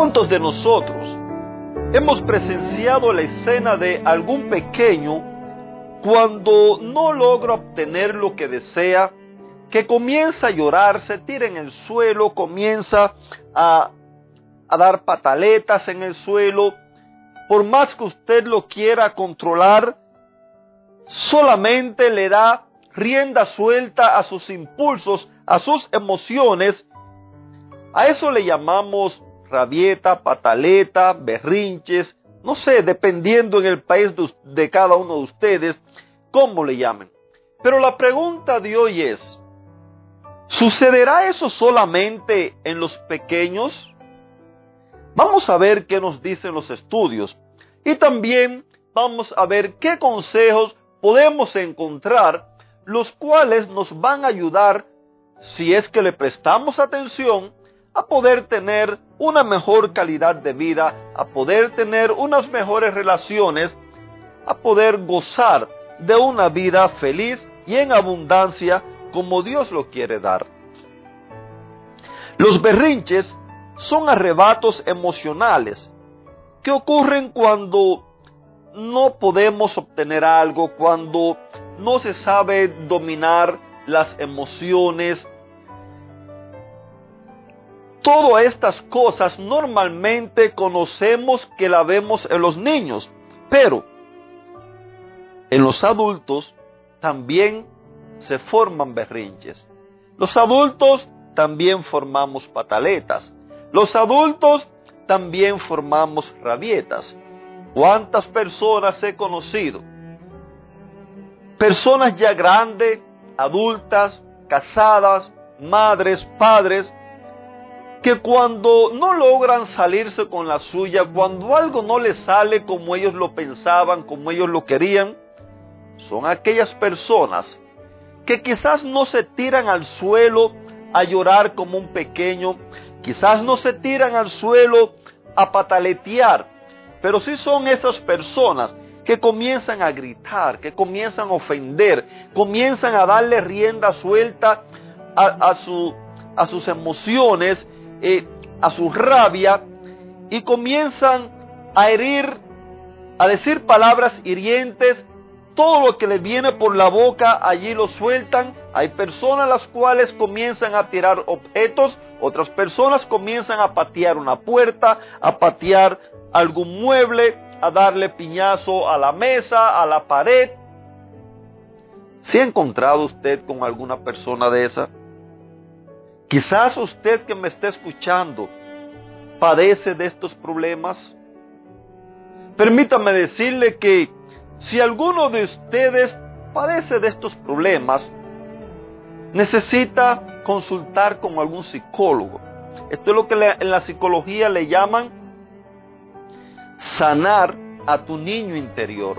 ¿Cuántos de nosotros hemos presenciado la escena de algún pequeño cuando no logra obtener lo que desea, que comienza a llorar, se tira en el suelo, comienza a, a dar pataletas en el suelo, por más que usted lo quiera controlar, solamente le da rienda suelta a sus impulsos, a sus emociones. A eso le llamamos rabieta, pataleta, berrinches, no sé, dependiendo en el país de, cada uno de ustedes, cómo le llamen. Pero la pregunta de hoy es, ¿sucederá eso solamente en los pequeños? Vamos a ver qué nos dicen los estudios y también vamos a ver qué consejos podemos encontrar, los cuales nos van a ayudar, si es que le prestamos atención, a poder tener una mejor calidad de vida, a poder tener unas mejores relaciones, a poder gozar de una vida feliz y en abundancia como Dios lo quiere dar. Los berrinches son arrebatos emocionales que ocurren cuando no podemos obtener algo, cuando no se sabe dominar las emociones, Todas estas cosas normalmente conocemos que la vemos en los niños, pero en los adultos también se forman berrinches. Los adultos también formamos pataletas. Los adultos también formamos rabietas. ¿Cuántas personas he conocido? Personas ya grandes, adultas, casadas, madres, padres, que cuando no logran salirse con la suya, cuando algo no les sale como ellos lo pensaban, como ellos lo querían, son aquellas personas que quizás no se tiran al suelo a llorar como un pequeño, quizás no se tiran al suelo a pataletear, pero sí son esas personas que comienzan a gritar, que comienzan a ofender, comienzan a darle rienda suelta a, su, a sus emociones eh, a su rabia y comienzan a herir, a decir palabras hirientes, todo lo que les viene por la boca allí lo sueltan. Hay personas las cuales comienzan a tirar objetos, otras personas comienzan a patear una puerta, a patear algún mueble, a darle piñazo a la mesa, a la pared. ¿Se ha encontrado usted con alguna persona de esa? Quizás usted que me está escuchando padece de estos problemas. Permítame decirle que si alguno de ustedes padece de estos problemas, necesita consultar con algún psicólogo. Esto es lo que en la psicología le llaman sanar a tu niño interior.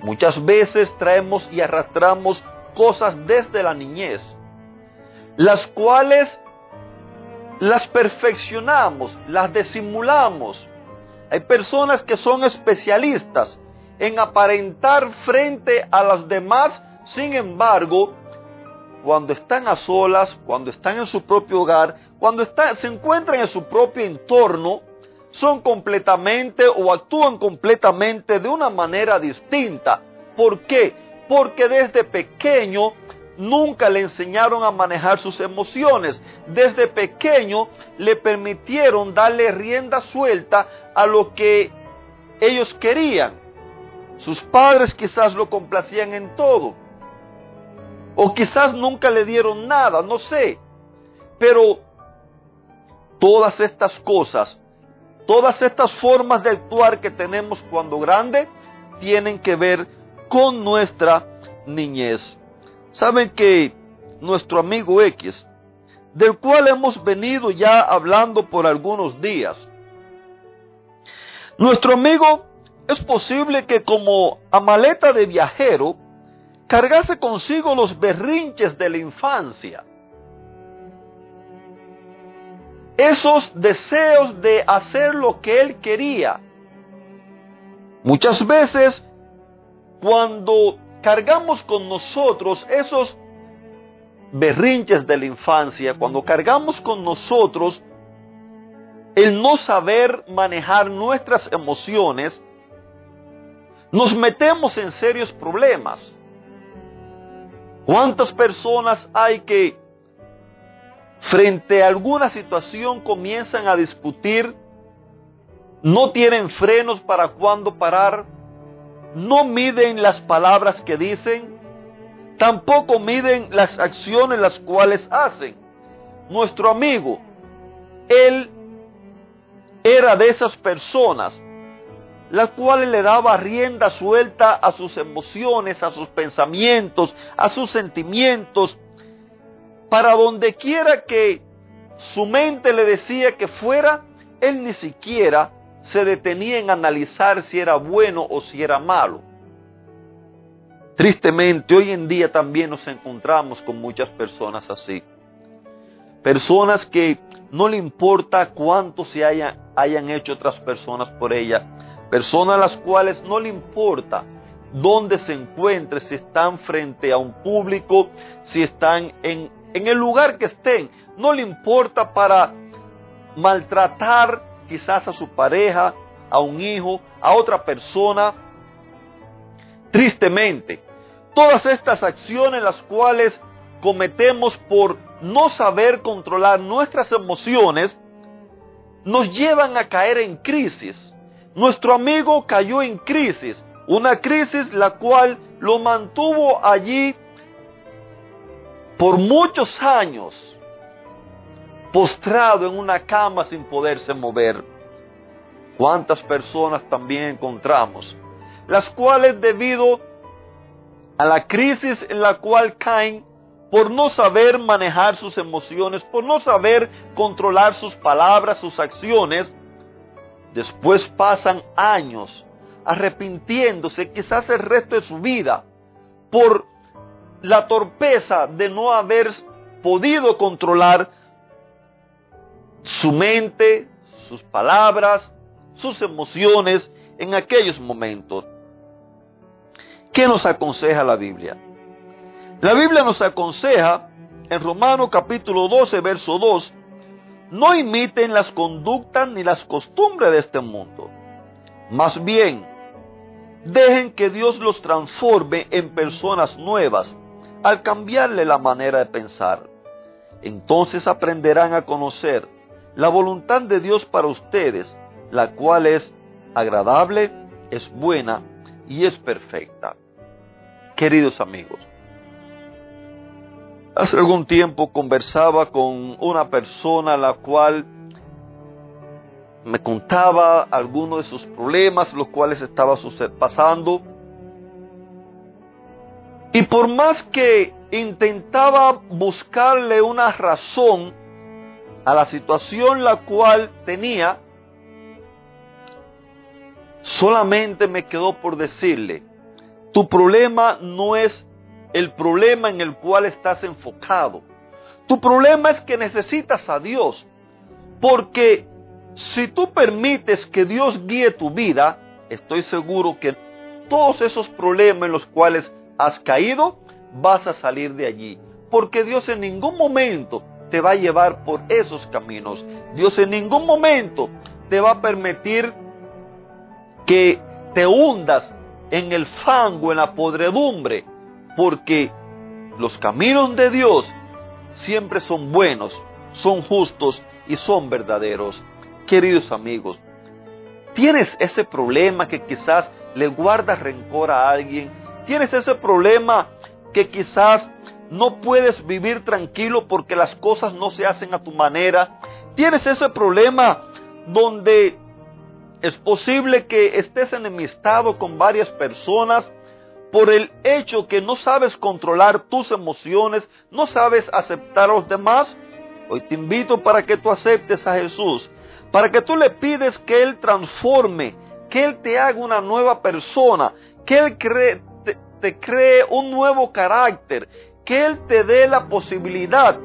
Muchas veces traemos y arrastramos cosas desde la niñez las cuales las perfeccionamos, las disimulamos. Hay personas que son especialistas en aparentar frente a las demás, sin embargo, cuando están a solas, cuando están en su propio hogar, cuando se encuentran en su propio entorno, son completamente o actúan completamente de una manera distinta. ¿Por qué? Porque desde pequeño nunca le enseñaron a manejar sus emociones. Desde pequeño le permitieron darle rienda suelta a lo que ellos querían. Sus padres quizás lo complacían en todo. O quizás nunca le dieron nada, no sé. Pero todas estas cosas, todas estas formas de actuar que tenemos cuando grande, tienen que ver con nuestra niñez. Saben que nuestro amigo X, del cual hemos venido ya hablando por algunos días, Nuestro amigo es posible que como a maleta de viajero cargase consigo los berrinches de la infancia. Esos deseos de hacer lo que él quería. Muchas veces cuando cargamos con nosotros esos berrinches de la infancia, cuando cargamos con nosotros el no saber manejar nuestras emociones, nos metemos en serios problemas. ¿Cuántas personas hay que frente a alguna situación comienzan a discutir? No tienen frenos para cuándo parar, no miden las palabras que dicen, tampoco miden las acciones las cuales hacen. Nuestro amigo, él era de esas personas las cuales le daba rienda suelta a sus emociones, a sus pensamientos, a sus sentimientos, para donde quiera que su mente le decía que fuera, él ni siquiera se detenía en analizar si era bueno o si era malo. Tristemente, hoy en día también nos encontramos con muchas personas así. Personas que no le importa cuánto se hayan, hayan hecho otras personas por ella. Personas a las cuales no le importa dónde se encuentre, si están frente a un público, si están en, en el lugar que estén. No le importa para maltratar quizás a su pareja, a un hijo, a otra persona. Tristemente, todas estas acciones las cuales cometemos por no saber controlar nuestras emociones nos llevan a caer en crisis. Nuestro amigo cayó en crisis, una crisis la cual lo mantuvo allí por muchos años, postrado en una cama sin poderse mover. ¿Cuántas personas también encontramos? Las cuales debido a la crisis en la cual caen, por no saber manejar sus emociones, por no saber controlar sus palabras, sus acciones, después pasan años arrepintiéndose quizás el resto de su vida por la torpeza de no haber podido controlar su mente, sus palabras, sus emociones en aquellos momentos. ¿Qué nos aconseja la Biblia? La Biblia nos aconseja en Romanos capítulo 12, verso 2, no imiten las conductas ni las costumbres de este mundo. Más bien, dejen que Dios los transforme en personas nuevas al cambiarle la manera de pensar. Entonces aprenderán a conocer la voluntad de Dios para ustedes, la cual es agradable, es buena y es perfecta. Queridos amigos, hace algún tiempo conversaba con una persona la cual me contaba algunos de sus problemas, los cuales estaba pasando. Y por más que intentaba buscarle una razón a la situación la cual tenía, solamente me quedó por decirle, tu problema no es el problema en el cual estás enfocado. Tu problema es que necesitas a Dios. Porque si tú permites que Dios guíe tu vida, estoy seguro que todos esos problemas en los cuales has caído, vas a salir de allí. Porque Dios en ningún momento te va a llevar por esos caminos. Dios en ningún momento te va a permitir que te hundas en el fango, en la podredumbre, porque los caminos de Dios siempre son buenos, son justos y son verdaderos. Queridos amigos, ¿tienes ese problema que quizás le guardas rencor a alguien? ¿Tienes ese problema que quizás no puedes vivir tranquilo porque las cosas no se hacen a tu manera? ¿Tienes ese problema donde es posible que estés enemistado con varias personas por el hecho que no sabes controlar tus emociones, no sabes aceptar a los demás. Hoy te invito para que tú aceptes a Jesús, para que tú le pides que Él transforme que Él te haga una nueva persona, que Él te, te cree un nuevo carácter, que Él te dé la posibilidad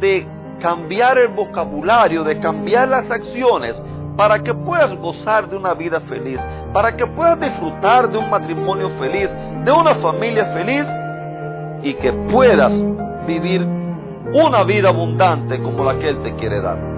de cambiar el vocabulario, de cambiar las acciones, para que puedas gozar de una vida feliz, para que puedas disfrutar de un matrimonio feliz, de una familia feliz y que puedas vivir una vida abundante como la que Él te quiere dar.